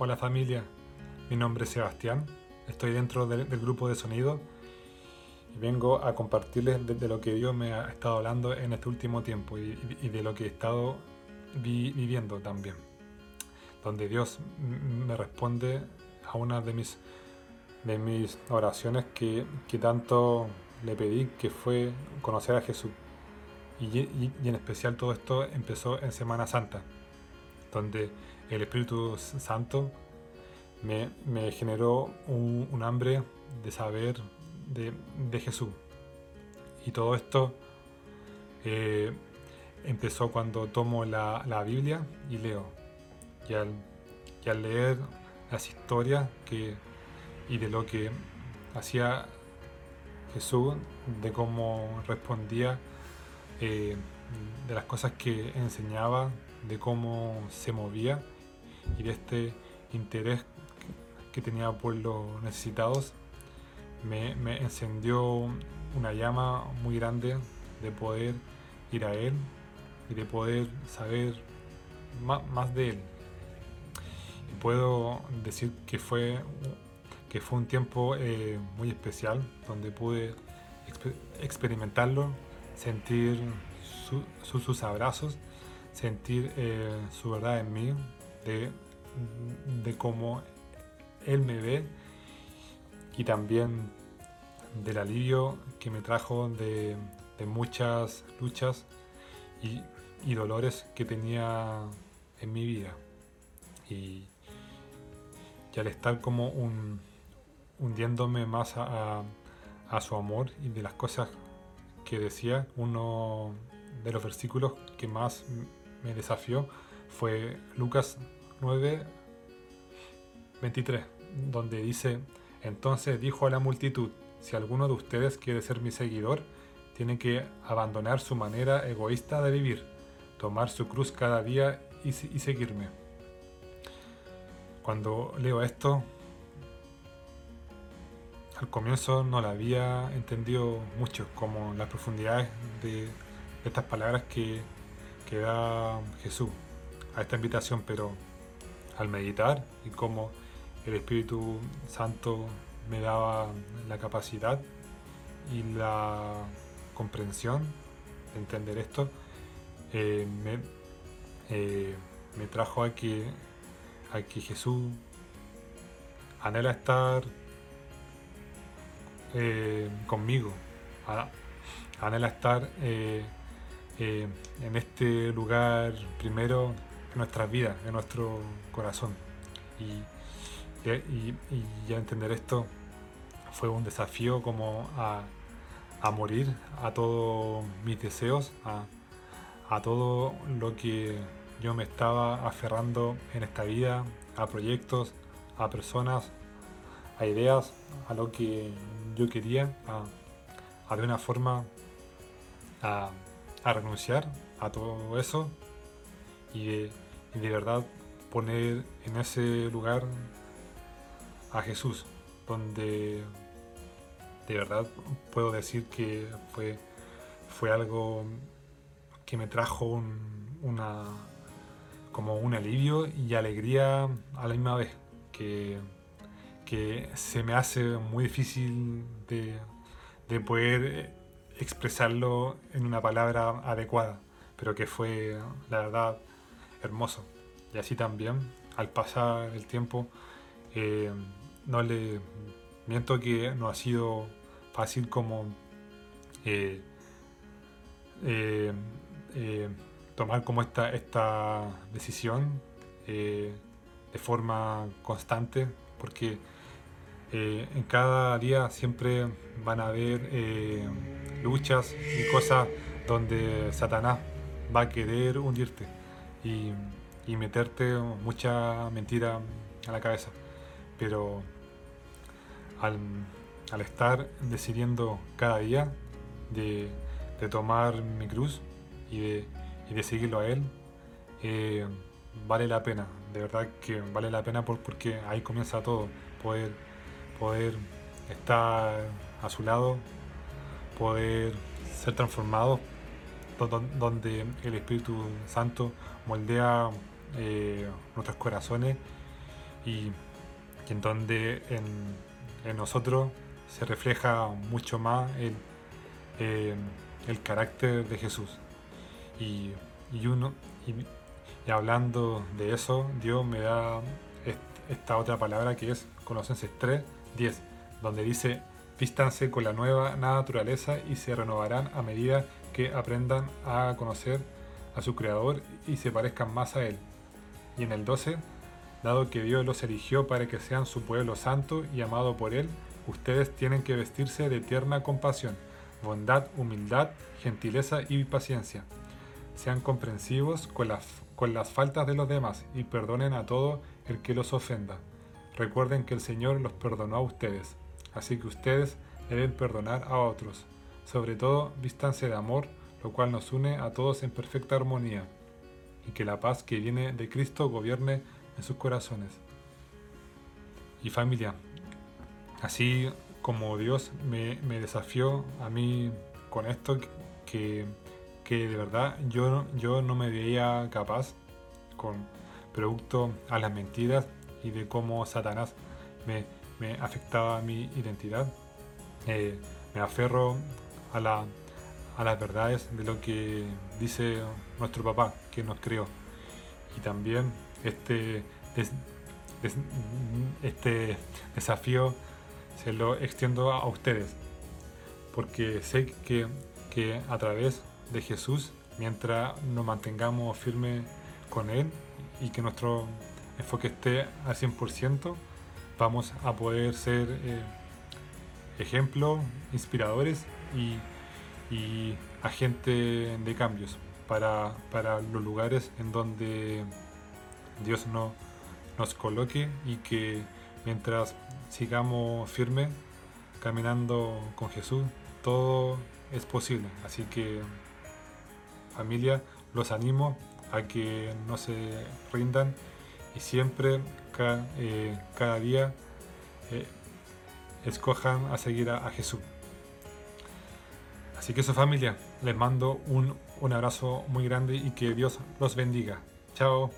Hola familia, mi nombre es Sebastián, estoy dentro del, grupo de sonido y vengo a compartirles de, lo que Dios me ha estado hablando en este último tiempo y, de lo que he estado viviendo también, donde Dios me responde a una de mis, de mis oraciones que, tanto le pedí, que fue conocer a Jesús. Y, y en especial todo esto empezó en Semana Santa, donde el Espíritu Santo me, generó un, hambre de saber de, Jesús. Y todo esto eh, empezó cuando tomo la, Biblia y leo. Y al, leer las historias que, y de lo que hacía Jesús, de cómo respondía, eh, de las cosas que enseñaba, de cómo se movía, y de este interés que tenía por los necesitados, me, encendió una llama muy grande de poder ir a Él y de poder saber más, de Él. Puedo decir que fue, que fue un tiempo eh, muy especial donde pude experimentarlo, sentir sus abrazos, sentir eh, su verdad en mí, de, cómo Él me ve y también del alivio que me trajo de, muchas luchas y, dolores que tenía en mi vida. Y, al estar como un, hundiéndome más a, a, su amor y de las cosas que decía, uno de los versículos que más me desafió fue Lucas 9, 23, donde dice, entonces dijo a la multitud, si alguno de ustedes quiere ser mi seguidor, tiene que abandonar su manera egoísta de vivir, tomar su cruz cada día y, seguirme. Cuando leo esto, al comienzo no la había entendido mucho, como las profundidades de, estas palabras que, que da Jesús a esta invitación, pero al meditar y cómo el Espíritu Santo me daba la capacidad y la comprensión de entender esto, eh, eh, me, trajo a que, a que Jesús anhela estar eh, conmigo, anhela estar en este lugar primero en nuestras vidas, en nuestro corazón. Y, ya entender esto fue un desafío como a, morir a todos mis deseos, a, a todo lo que yo me estaba aferrando en esta vida, a proyectos, a personas, a ideas, a lo que yo quería, a, de una forma a, a, renunciar a todo eso y de, verdad poner en ese lugar a Jesús, donde de verdad puedo decir que fue, fue algo que me trajo una, como un alivio y alegría a la misma vez, que, que se me hace muy difícil de, de poder expresarlo en una palabra adecuada, pero que fue la verdad hermoso. Y así también, al pasar el tiempo, eh, no le miento que no ha sido fácil como eh, eh, tomar como esta, esta decisión de forma constante, porque en cada día siempre van a haber luchas y cosas donde Satanás va a querer hundirte y, meterte mucha mentira a la cabeza. Pero al, estar decidiendo cada día de, tomar mi cruz y de, seguirlo a Él, eh, vale la pena, de verdad que vale la pena porque ahí comienza todo, poder, poder estar a su lado, poder ser transformado donde el Espíritu Santo moldea eh, nuestros corazones y, en donde en, nosotros se refleja mucho más el, eh, el carácter de Jesús. Y, uno, y, hablando de eso, Dios me da esta otra palabra que es Colosenses 3, 10, donde dice, vístanse con la nueva naturaleza y se renovarán a medida que aprendan a conocer a su Creador y se parezcan más a Él. Y en el 12, dado que Dios los eligió para que sean su pueblo santo y amado por Él, ustedes tienen que vestirse de tierna compasión, bondad, humildad, gentileza y paciencia. Sean comprensivos con las, con las faltas de los demás y perdonen a todo el que los ofenda. Recuerden que el Señor los perdonó a ustedes, así que ustedes deben perdonar a otros. Sobre todo, vístanse de amor, lo cual nos une a todos en perfecta armonía, y que la paz que viene de Cristo gobierne en sus corazones. Y familia, así como Dios me, desafió a mí con esto, que, de verdad yo, yo no me veía capaz con producto a las mentiras y de cómo Satanás me, afectaba mi identidad. Eh, me aferro a, la, las verdades de lo que dice nuestro papá que nos creó. Y también este, este desafío se lo extiendo a ustedes, porque sé que, que a través de Jesús, mientras nos mantengamos firmes con Él y que nuestro enfoque esté al 100%, vamos a poder ser eh, ejemplos inspiradores y, agentes de cambios para, los lugares en donde Dios no, nos coloque y que mientras sigamos firmes caminando con Jesús, todo es posible. Así que familia, los animo a que no se rindan y siempre, cada, eh, día, eh, escojan a seguir a, Jesús. Así que su familia, les mando un, un abrazo muy grande y que Dios los bendiga. Chao.